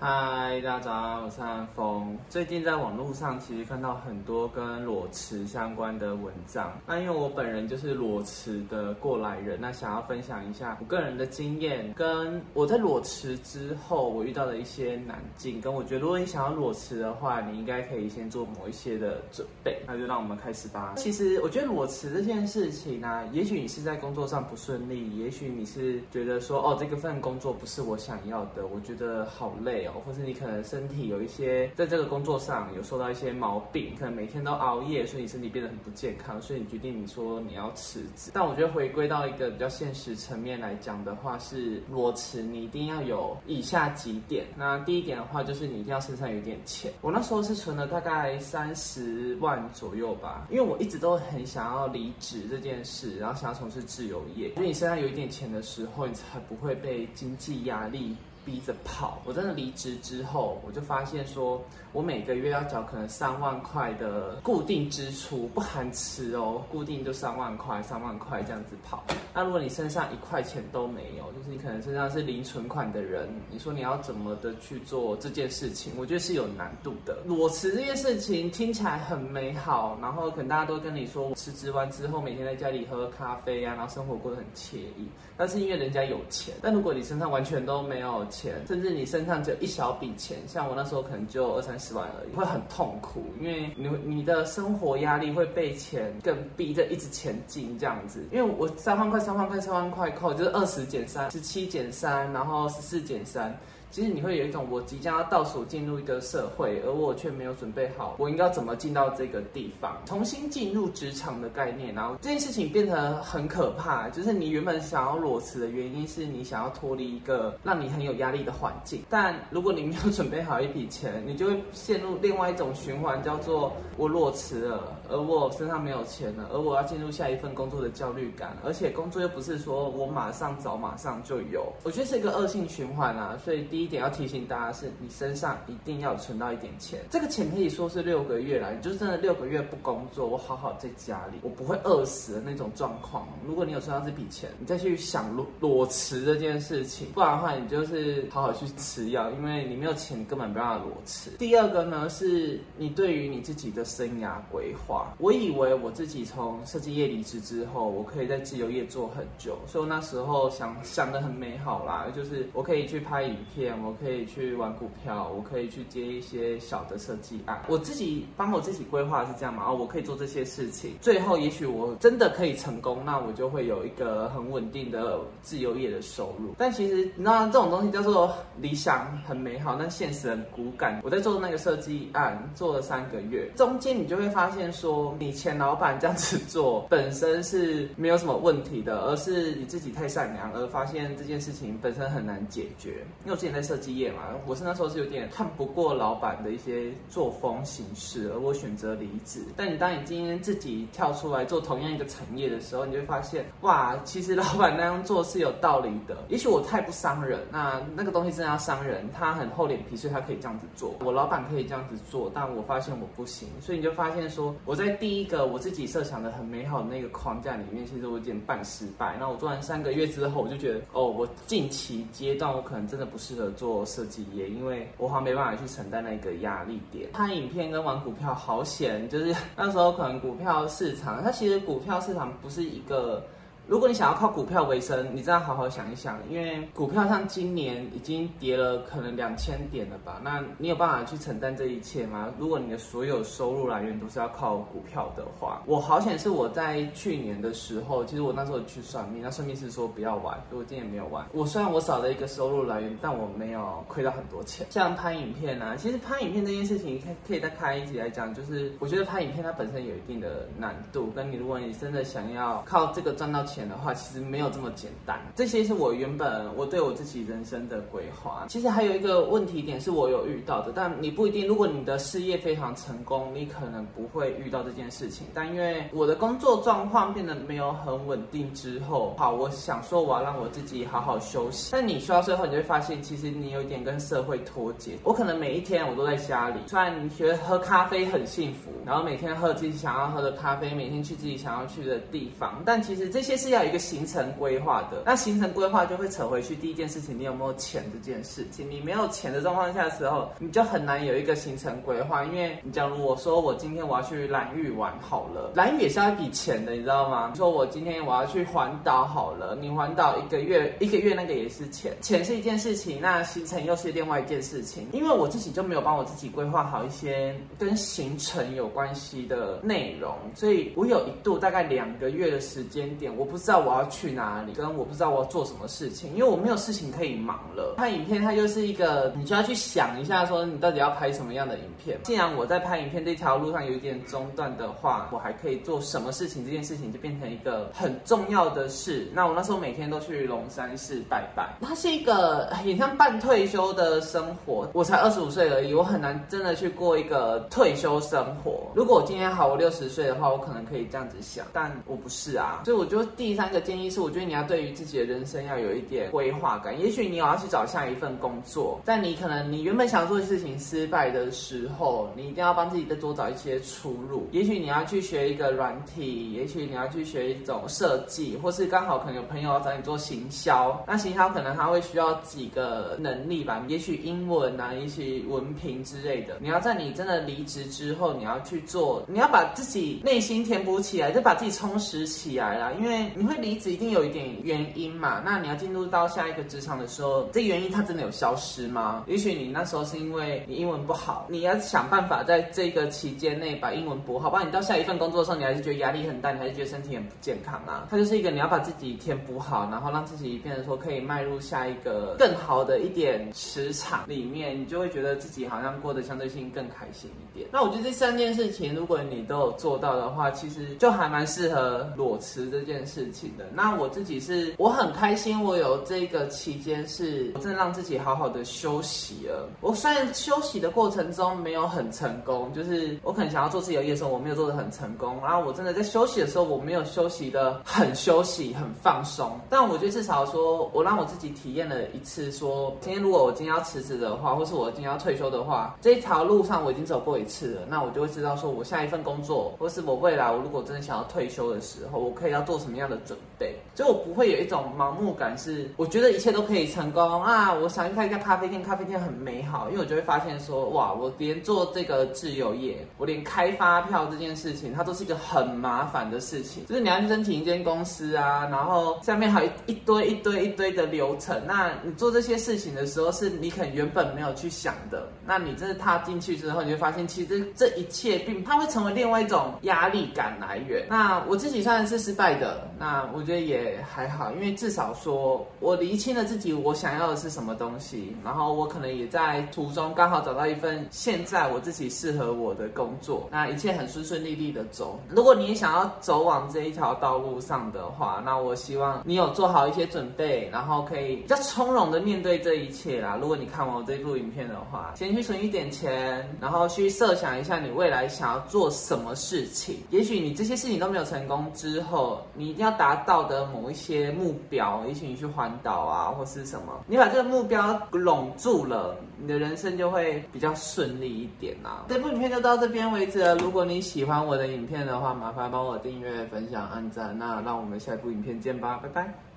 嗨，大家早上，我是安峰。最近在网络上其实看到很多跟裸辞相关的文章。那因为我本人就是裸辞的过来人，那想要分享一下我个人的经验，跟我在裸辞之后我遇到的一些难境。跟我觉得，如果你想要裸辞的话，你应该可以先做某一些的准备。那就让我们开始吧。其实我觉得裸辞这件事情呢，也许你是在工作上不顺利，也许你是觉得说，哦，这个份工作不是我想要的，我觉得好累。或是你可能身体有一些在这个工作上有受到一些毛病，可能每天都熬夜，所以你身体变得很不健康，所以你决定你说你要辞职。但我觉得回归到一个比较现实层面来讲的话，是裸辞你一定要有以下几点。那第一点的话就是你一定要身上有点钱。我那时候是存了大概三十万左右吧，因为我一直都很想要离职这件事，然后想要从事自由业。因为你身上有一点钱的时候，你才不会被经济压力。逼着跑，我真的离职之后，我就发现说，我每个月要缴可能三万块的固定支出，不含吃哦，固定就三万块，三万块这样子跑。那如果你身上一块钱都没有，就是你可能身上是零存款的人，你说你要怎么的去做这件事情？我觉得是有难度的。裸辞这件事情听起来很美好，然后可能大家都跟你说，我辞职完之后每天在家里喝咖啡啊，然后生活过得很惬意。但是因为人家有钱，但如果你身上完全都没有。钱，钱甚至你身上只有一小笔钱，像我那时候可能就二三十万而已，会很痛苦，因为你你的生活压力会被钱更逼着一直前进这样子。因为我三万块、三万块、三万块扣，就是二十减三，十七减三，然后十四减三。其实你会有一种我即将要倒数进入一个社会，而我却没有准备好，我应该怎么进到这个地方，重新进入职场的概念。然后这件事情变得很可怕，就是你原本想要裸辞的原因是你想要脱离一个让你很有压力的环境，但如果你没有准备好一笔钱，你就会陷入另外一种循环，叫做我裸辞了，而我身上没有钱了，而我要进入下一份工作的焦虑感，而且工作又不是说我马上找马上就有，我觉得是一个恶性循环啊，所以第。第一点要提醒大家是，你身上一定要存到一点钱。这个钱可以说是六个月来，你就真的六个月不工作，我好好在家里，我不会饿死的那种状况。如果你有存到这笔钱，你再去想裸裸辞这件事情，不然的话，你就是好好去吃药，因为你没有钱，根本没办法裸辞。第二个呢，是你对于你自己的生涯规划。我以为我自己从设计业离职之后，我可以在自由业做很久，所以我那时候想想的很美好啦，就是我可以去拍影片。我可以去玩股票，我可以去接一些小的设计案。我自己帮我自己规划是这样嘛？哦，我可以做这些事情。最后，也许我真的可以成功，那我就会有一个很稳定的自由业的收入。但其实，你知道这种东西叫做理想很美好，但现实很骨感。我在做那个设计案做了三个月，中间你就会发现说，你前老板这样子做本身是没有什么问题的，而是你自己太善良，而发现这件事情本身很难解决。因为我之前在设计业嘛，我是那时候是有点看不过老板的一些作风形式，而我选择离职。但你当你今天自己跳出来做同样一个产业的时候，你就会发现，哇，其实老板那样做是有道理的。也许我太不伤人，那那个东西真的要伤人，他很厚脸皮，所以他可以这样子做。我老板可以这样子做，但我发现我不行，所以你就发现说，我在第一个我自己设想的很美好的那个框架里面，其实我有点半失败。那我做完三个月之后，我就觉得，哦，我近期阶段我可能真的不适合。做设计业，因为我好像没办法去承担那个压力点。拍影片跟玩股票好险，就是那时候可能股票市场，它其实股票市场不是一个。如果你想要靠股票为生，你真的好好想一想，因为股票像今年已经跌了可能两千点了吧？那你有办法去承担这一切吗？如果你的所有收入来源都是要靠股票的话，我好险是我在去年的时候，其实我那时候去算命，那算命师说不要玩，所以我今年没有玩。我虽然我少了一个收入来源，但我没有亏到很多钱。像拍影片啊，其实拍影片这件事情，可可以再开一集来讲，就是我觉得拍影片它本身有一定的难度，跟你如果你真的想要靠这个赚到钱。的话，其实没有这么简单。这些是我原本我对我自己人生的规划。其实还有一个问题点是我有遇到的，但你不一定。如果你的事业非常成功，你可能不会遇到这件事情。但因为我的工作状况变得没有很稳定之后，好，我想说我要让我自己好好休息。但你需要最后，你就会发现，其实你有点跟社会脱节。我可能每一天我都在家里，虽然你觉得喝咖啡很幸福，然后每天喝自己想要喝的咖啡，每天去自己想要去的地方，但其实这些事。是要一个行程规划的。那行程规划就会扯回去第一件事情，你有没有钱这件事情？你没有钱的状况下的时候，你就很难有一个行程规划。因为你假如我说我今天我要去蓝屿玩好了，蓝屿也是要一笔钱的，你知道吗？你说我今天我要去环岛好了，你环岛一个月一个月那个也是钱，钱是一件事情，那行程又是另外一件事情。因为我自己就没有帮我自己规划好一些跟行程有关系的内容，所以我有一度大概两个月的时间点，我不知道我要去哪里，跟我不知道我要做什么事情，因为我没有事情可以忙了。拍影片它就是一个，你就要去想一下，说你到底要拍什么样的影片。既然我在拍影片这条路上有一点中断的话，我还可以做什么事情？这件事情就变成一个很重要的事。那我那时候每天都去龙山寺拜拜，它是一个很像半退休的生活。我才二十五岁而已，我很难真的去过一个退休生活。如果我今天好，我六十岁的话，我可能可以这样子想，但我不是啊。所以我就第三个建议是，我觉得你要对于自己的人生要有一点规划感。也许你有要去找下一份工作，但你可能你原本想做的事情失败的时候，你一定要帮自己再多找一些出路。也许你要去学一个软体，也许你要去学一种设计，或是刚好可能有朋友要找你做行销，那行销可能他会需要几个能力吧，也许英文啊，也许文凭之类的。你要在你真的离职之后，你要去做，你要把自己内心填补起来，就把自己充实起来啦。因为你会离职，一定有一点原因嘛。那你要进入到下一个职场的时候，这原因它真的有消失吗？也许你那时候是因为你英文不好，你要想办法在这个期间内把英文补好，不然你到下一份工作的时候，你还是觉得压力很大，你还是觉得身体很不健康啊。它就是一个你要把自己填补好，然后让自己变得说可以迈入下一个更好的一点职场里面，你就会觉得自己好像过得相对性更开心一点。那我觉得这三件事情，如果你都有做到的话，其实就还蛮适合裸辞这件事事情的。那我自己是我很开心，我有这个期间是我真的让自己好好的休息了。我虽然休息的过程中没有很成功，就是我可能想要做自由业的时候，我没有做的很成功。然后我真的在休息的时候，我没有休息的很休息、很放松。但我觉得至少说我让我自己体验了一次，说今天如果我今天要辞职的话，或是我今天要退休的话，这一条路上我已经走过一次了，那我就会知道说我下一份工作，或是我未来我如果真的想要退休的时候，我可以要做什么样的准备。所以我不会有一种盲目感，是我觉得一切都可以成功啊！我想去开一家咖啡店，咖啡店很美好，因为我就会发现说，哇，我连做这个自由业，我连开发票这件事情，它都是一个很麻烦的事情，就是你要去申请一间公司啊，然后下面还有一堆一堆一堆的流程。那你做这些事情的时候，是你可能原本没有去想的。那你真的踏进去之后，你就发现，其实这一切并它会成为另外一种压力感来源。那我自己算是失败的，那我觉得也。还好，因为至少说我厘清了自己我想要的是什么东西，然后我可能也在途中刚好找到一份现在我自己适合我的工作，那一切很顺顺利利的走。如果你也想要走往这一条道路上的话，那我希望你有做好一些准备，然后可以比较从容的面对这一切啦。如果你看完我这部影片的话，先去存一点钱，然后去设想一下你未来想要做什么事情。也许你这些事情都没有成功之后，你一定要要达到的。某一些目标，也许你去环岛啊，或是什么，你把这个目标拢住了，你的人生就会比较顺利一点啦。这部影片就到这边为止了。如果你喜欢我的影片的话，麻烦帮我订阅、分享、按赞。那让我们下一部影片见吧，拜拜。